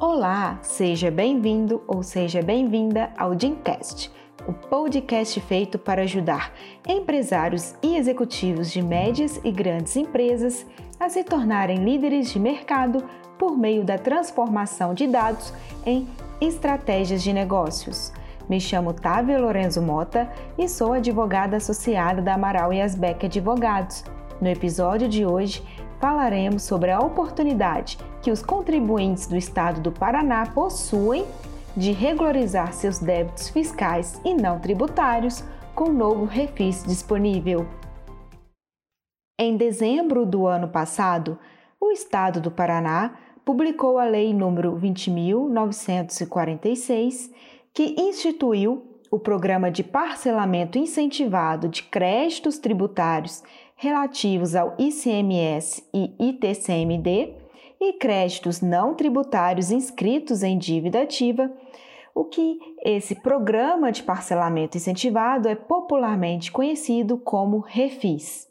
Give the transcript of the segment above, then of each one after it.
Olá, seja bem-vindo ou seja bem-vinda ao Dimcast, o podcast feito para ajudar empresários e executivos de médias e grandes empresas a se tornarem líderes de mercado por meio da transformação de dados em estratégias de negócios. Me chamo Távia Lorenzo Mota e sou advogada associada da Amaral e Asbeck Advogados. No episódio de hoje, falaremos sobre a oportunidade que os contribuintes do estado do Paraná possuem de regularizar seus débitos fiscais e não tributários com o novo refis disponível. Em dezembro do ano passado, o estado do Paraná publicou a Lei nº 20.946, que instituiu o Programa de Parcelamento Incentivado de Créditos Tributários relativos ao ICMS e ITCMD e créditos não tributários inscritos em dívida ativa, o que esse programa de parcelamento incentivado é popularmente conhecido como REFIS.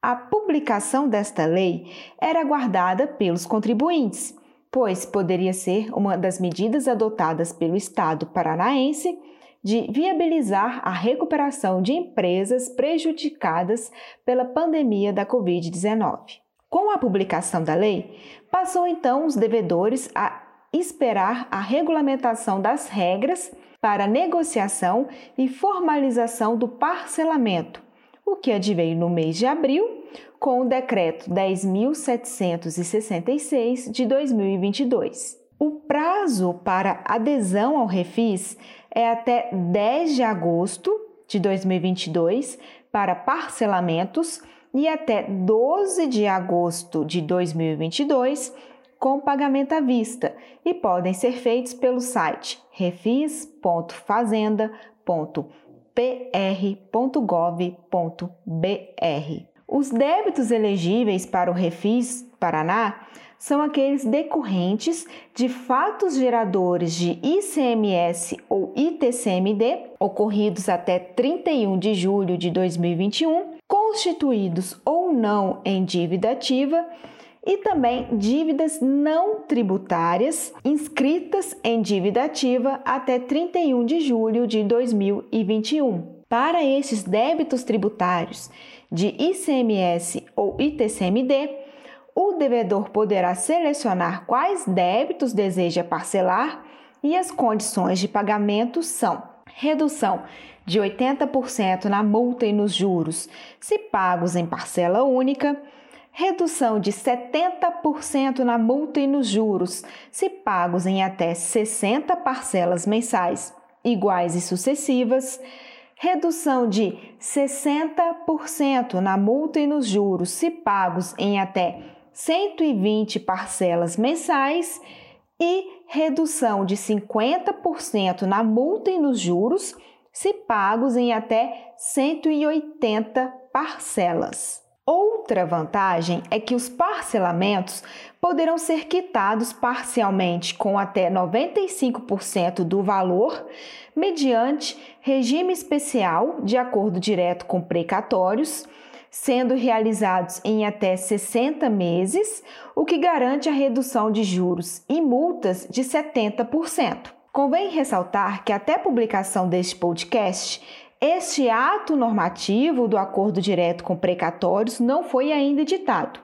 A publicação desta lei era aguardada pelos contribuintes, pois poderia ser uma das medidas adotadas pelo Estado paranaense de viabilizar a recuperação de empresas prejudicadas pela pandemia da Covid-19. Com a publicação da lei, passou então os devedores a esperar a regulamentação das regras para negociação e formalização do parcelamento, o que adveio no mês de abril com o decreto 10.766 de 2022. O prazo para adesão ao refis é até 10 de agosto de 2022 para parcelamentos e até 12 de agosto de 2022 com pagamento à vista e podem ser feitos pelo site refis.fazenda.pr.gov.br. Os débitos elegíveis para o Refis Paraná são aqueles decorrentes de fatos geradores de ICMS ou ITCMD ocorridos até 31 de julho de 2021, constituídos ou não em dívida ativa e também dívidas não tributárias inscritas em dívida ativa até 31 de julho de 2021. Para esses débitos tributários de ICMS ou ITCMD, o devedor poderá selecionar quais débitos deseja parcelar e as condições de pagamento são: redução de 80% na multa e nos juros, se pagos em parcela única, redução de 70% na multa e nos juros, se pagos em até 60 parcelas mensais iguais e sucessivas, redução de 60% na multa e nos juros, se pagos em até 120 parcelas mensais e redução de 50% na multa e nos juros, se pagos em até 180 parcelas. Outra vantagem é que os parcelamentos poderão ser quitados parcialmente com até 95% do valor, mediante regime especial de acordo direto com precatórios sendo realizados em até 60 meses, o que garante a redução de juros e multas de 70%. Convém ressaltar que até a publicação deste podcast, este ato normativo do acordo direto com precatórios não foi ainda editado.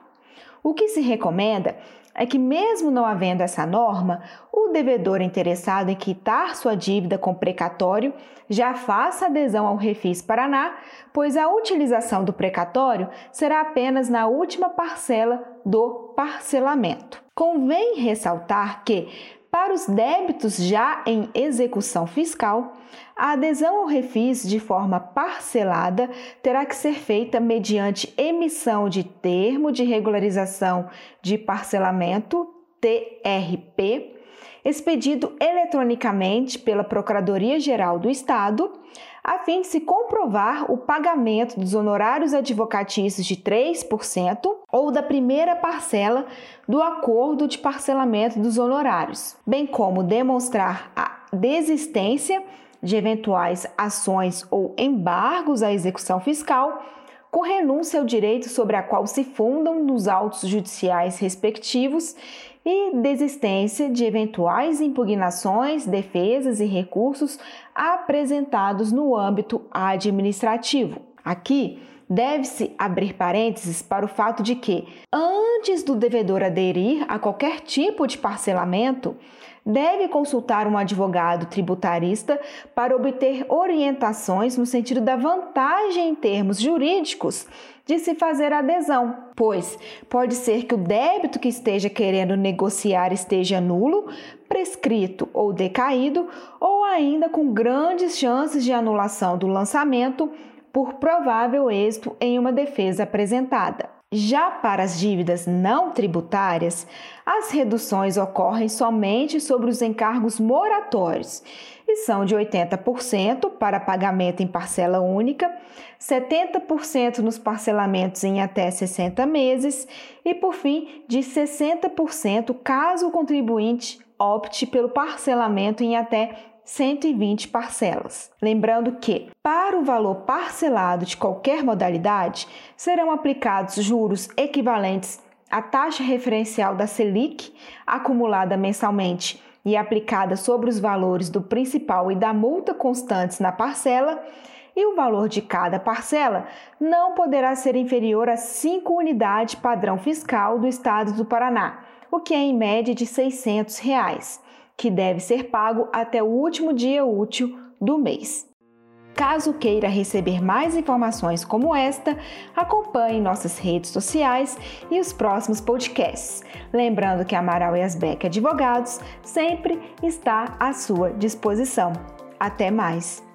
O que se recomenda é que, mesmo não havendo essa norma, o devedor interessado em quitar sua dívida com precatório já faça adesão ao Refis Paraná, pois a utilização do precatório será apenas na última parcela do parcelamento. Convém ressaltar que, para os débitos já em execução fiscal, a adesão ao refis de forma parcelada terá que ser feita mediante emissão de termo de regularização de parcelamento TRP, expedido eletronicamente pela Procuradoria-Geral do Estado, a fim de se comprovar o pagamento dos honorários advocatícios de 3% ou da primeira parcela do acordo de parcelamento dos honorários, bem como demonstrar a desistência de eventuais ações ou embargos à execução fiscal com renúncia ao direito sobre a qual se fundam nos autos judiciais respectivos e desistência de eventuais impugnações, defesas e recursos apresentados no âmbito administrativo. Aqui, deve-se abrir parênteses para o fato de que, antes do devedor aderir a qualquer tipo de parcelamento, deve consultar um advogado tributarista para obter orientações no sentido da vantagem em termos jurídicos de se fazer adesão, pois pode ser que o débito que esteja querendo negociar esteja nulo, prescrito ou decaído, ou ainda com grandes chances de anulação do lançamento por provável êxito em uma defesa apresentada. Já para as dívidas não tributárias, as reduções ocorrem somente sobre os encargos moratórios e são de 80% para pagamento em parcela única, 70% nos parcelamentos em até 60 meses e, por fim, de 60% caso o contribuinte opte pelo parcelamento em até 120 parcelas. Lembrando que, para o valor parcelado de qualquer modalidade, serão aplicados juros equivalentes à taxa referencial da Selic, acumulada mensalmente e aplicada sobre os valores do principal e da multa constantes na parcela, e o valor de cada parcela não poderá ser inferior a 5 unidades padrão fiscal do Estado do Paraná, o que é em média de 600 reais que deve ser pago até o último dia útil do mês. Caso queira receber mais informações como esta, acompanhe nossas redes sociais e os próximos podcasts. Lembrando que Amaral e Asbeck Advogados sempre está à sua disposição. Até mais!